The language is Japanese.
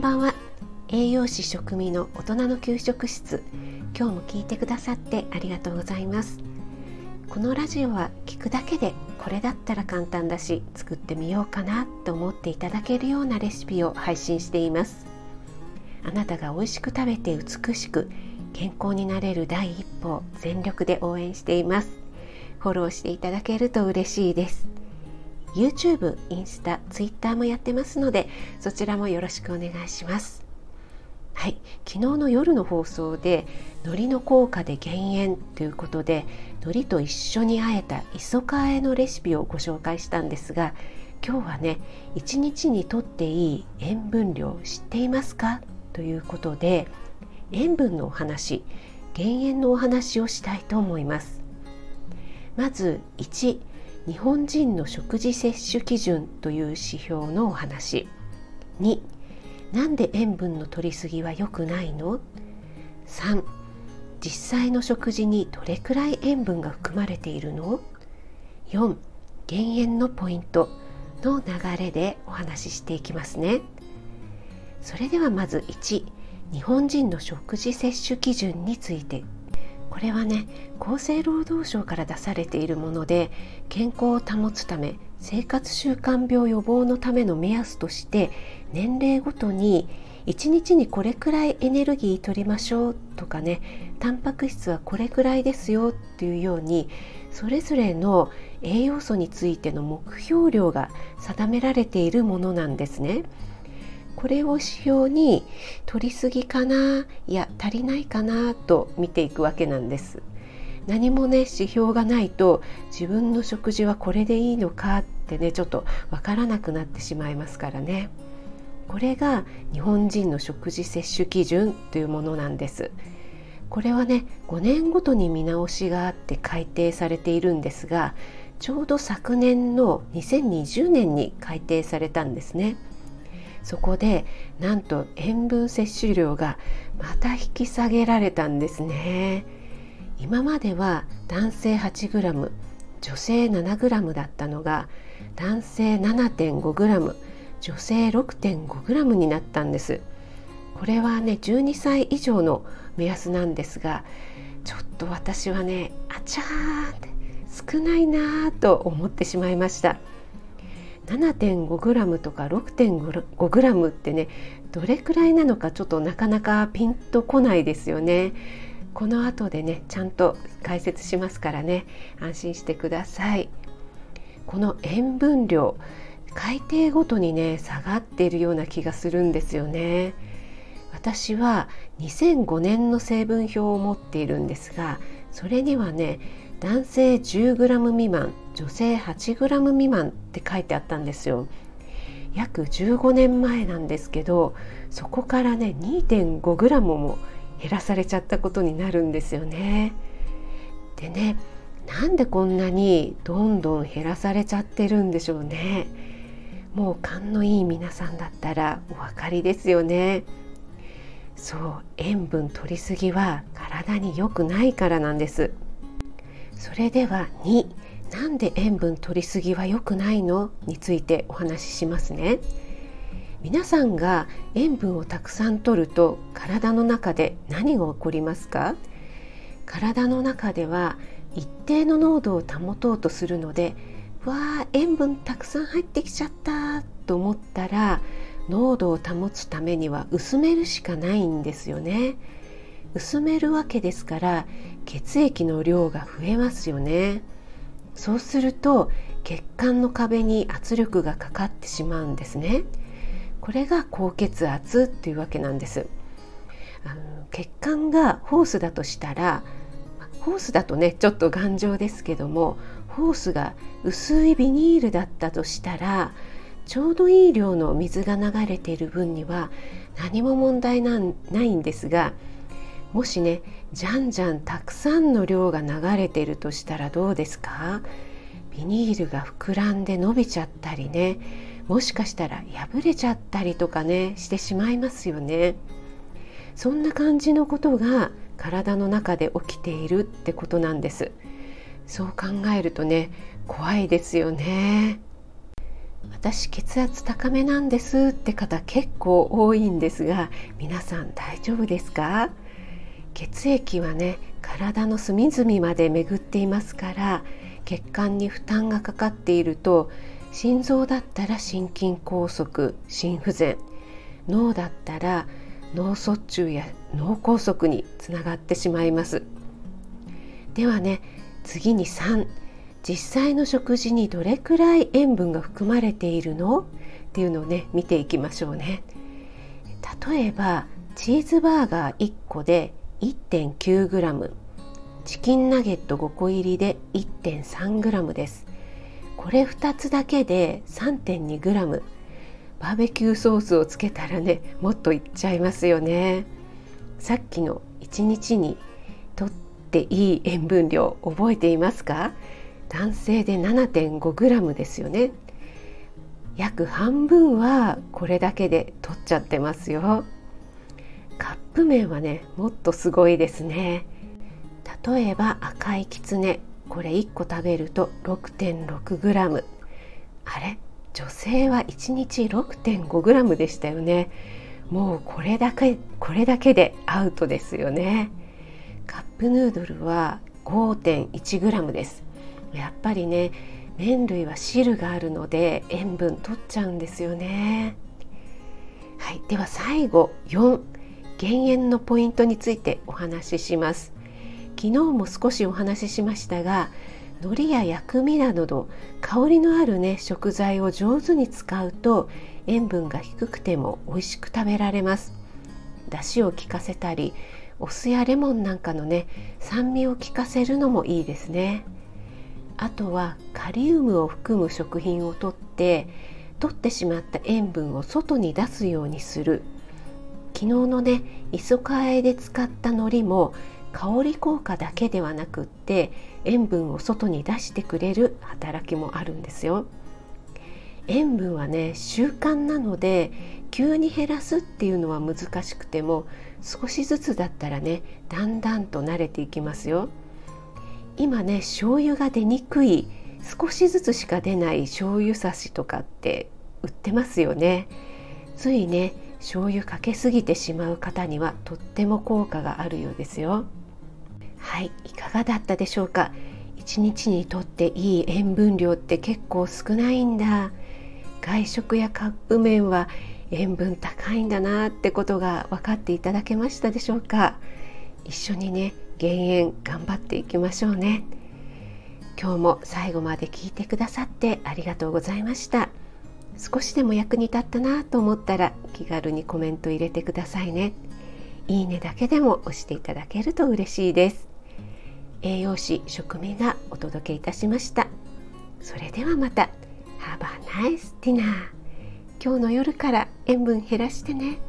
んばんは。栄養士食味の大人の給食室。今日も聞いてくださってありがとうございます。このラジオは聞くだけでこれだったら簡単だし作ってみようかなと思っていただけるようなレシピを配信しています。あなたが美味しく食べて美しく健康になれる第一歩を全力で応援しています。フォローしていただけると嬉しいです。YouTube、インスタ、Twitter もやってますのでそちらもよろしくお願いします。はい。昨日の夜の放送で海苔の効果で減塩ということで海苔と一緒にあえた磯かえのレシピをご紹介したんですが今日はね一日にとっていい塩分量知っていますか？ということで塩分のお話減塩のお話をしたいと思います。まず1日本人の食事摂取基準という指標のお話。2なんで塩分の摂りすぎは良くないの？3実際の食事にどれくらい塩分が含まれているの？4減塩のポイントの流れでお話ししていきますね。それではまず1日本人の食事摂取基準について。これはね厚生労働省から出されているもので健康を保つため生活習慣病予防のための目安として年齢ごとに1日にこれくらいエネルギー取りましょうとかねタンパク質はこれくらいですよっていうようにそれぞれの栄養素についての目標量が定められているものなんですね。これを指標に取りすぎかないや足りないかなと見ていくわけなんです。何もね指標がないと自分の食事はこれでいいのかってねちょっとわからなくなってしまいますからね。これが日本人の食事摂取基準というものなんです。これはね5年ごとに見直しがあって改定されているんですがちょうど昨年の2020年に改定されたんですね。そこでなんと塩分摂取量がまた引き下げられたんですね。今までは男性 8g 女性 7g だったのが男性 7.5g 女性 6.5g になったんです。これはね12歳以上の目安なんですがちょっと私はねあちゃーって少ないなーと思ってしまいました。7.5g とか 6.5g ってねどれくらいなのかちょっとなかなかピンとこないですよね。この後でねちゃんと解説しますからね安心してください。この塩分量海底ごとにね下がっているような気がするんですよね。私は2005年の成分表を持っているんですがそれにはね男性 10g 未満女性 8g 未満って書いてあったんですよ。約15年前なんですけどそこからね 2.5g も減らされちゃったことになるんですよね。でねなんでこんなにどんどん減らされちゃってるんでしょうね。もう勘のいい皆さんだったらお分かりですよね。そう塩分取りすぎは体に良くないからなんです。それでは2なんで塩分取りすぎは良くないのについてお話ししますね。皆さんが塩分をたくさん取ると体の中で何が起こりますか？体の中では一定の濃度を保とうとするのでわあ塩分たくさん入ってきちゃったと思ったら濃度を保つためには薄めるしかないんですよね。薄めるわけですから血液の量が増えますよね。そうすると血管の壁に圧力がかかってしまうんですね。これが高血圧っていうわけなんです。あの血管がホースだとしたらホースだとねちょっと頑丈ですけどもホースが薄いビニールだったとしたらちょうどいい量の水が流れている分には何も問題ないんですがもしねじゃんじゃんたくさんの量が流れているとしたらどうですか？ビニールが膨らんで伸びちゃったりねもしかしたら破れちゃったりとかねしてしまいますよね。そんな感じのことが体の中で起きているってことなんです。そう考えるとね怖いですよね。私血圧高めなんですって方結構多いんですが皆さん大丈夫ですか？血液はね体の隅々まで巡っていますから血管に負担がかかっていると心臓だったら心筋梗塞心不全脳だったら脳卒中や脳梗塞につながってしまいます。ではね次に3実際の食事にどれくらい塩分が含まれているの？っていうのをね見ていきましょうね。例えばチーズバーガー1個で 1.9g チキンナゲット5個入りで 1.3g です。これ2つだけで 3.2g バーベキューソースをつけたらねもっといっちゃいますよね。さっきの1日にとっていい塩分量覚えていますか？男性で 7.5g ですよね。約半分はこれだけで取っちゃってますよ。カップ麺はねもっとすごいですね。例えば赤いきつねこれ1個食べると 6.6g あれ女性は1日 6.5g でしたよね。もうこれだけこれだけでアウトですよね。カップヌードルは 5.1g です。やっぱりね麺類は汁があるので塩分取っちゃうんですよね。はいでは最後4減塩のポイントについてお話しします。昨日も少しお話ししましたが海苔や薬味など香りのあるね食材を上手に使うと塩分が低くても美味しく食べられます。出汁を効かせたりお酢やレモンなんかのね酸味を効かせるのもいいですね。あとはカリウムを含む食品をとって取ってしまった塩分を外に出すようにする。昨日のね磯かあえで使った海苔も香り効果だけではなくって塩分を外に出してくれる働きもあるんですよ。塩分はね習慣なので急に減らすっていうのは難しくても少しずつだったらねだんだんと慣れていきますよ。今ね醤油が出にくい。少しずつしか出ない。醤油差しとかって売ってますよね。ついね醤油かけすぎてしまう方にはとっても効果があるようですよ。はいいかがだったでしょうか？一日にとっていい塩分量って結構少ないんだ。外食やカップ麺は塩分高いんだなってことが分かっていただけましたでしょうか？一緒にね減塩頑張っていきましょうね。今日も最後まで聞いてくださってありがとうございました。少しでも役に立ったなと思ったら気軽にコメント入れてくださいね。いいねだけでも押していただけると嬉しいです。栄養士食味がお届けいたしました。それではまた。Have a nice dinner 今日の夜から塩分減らしてね。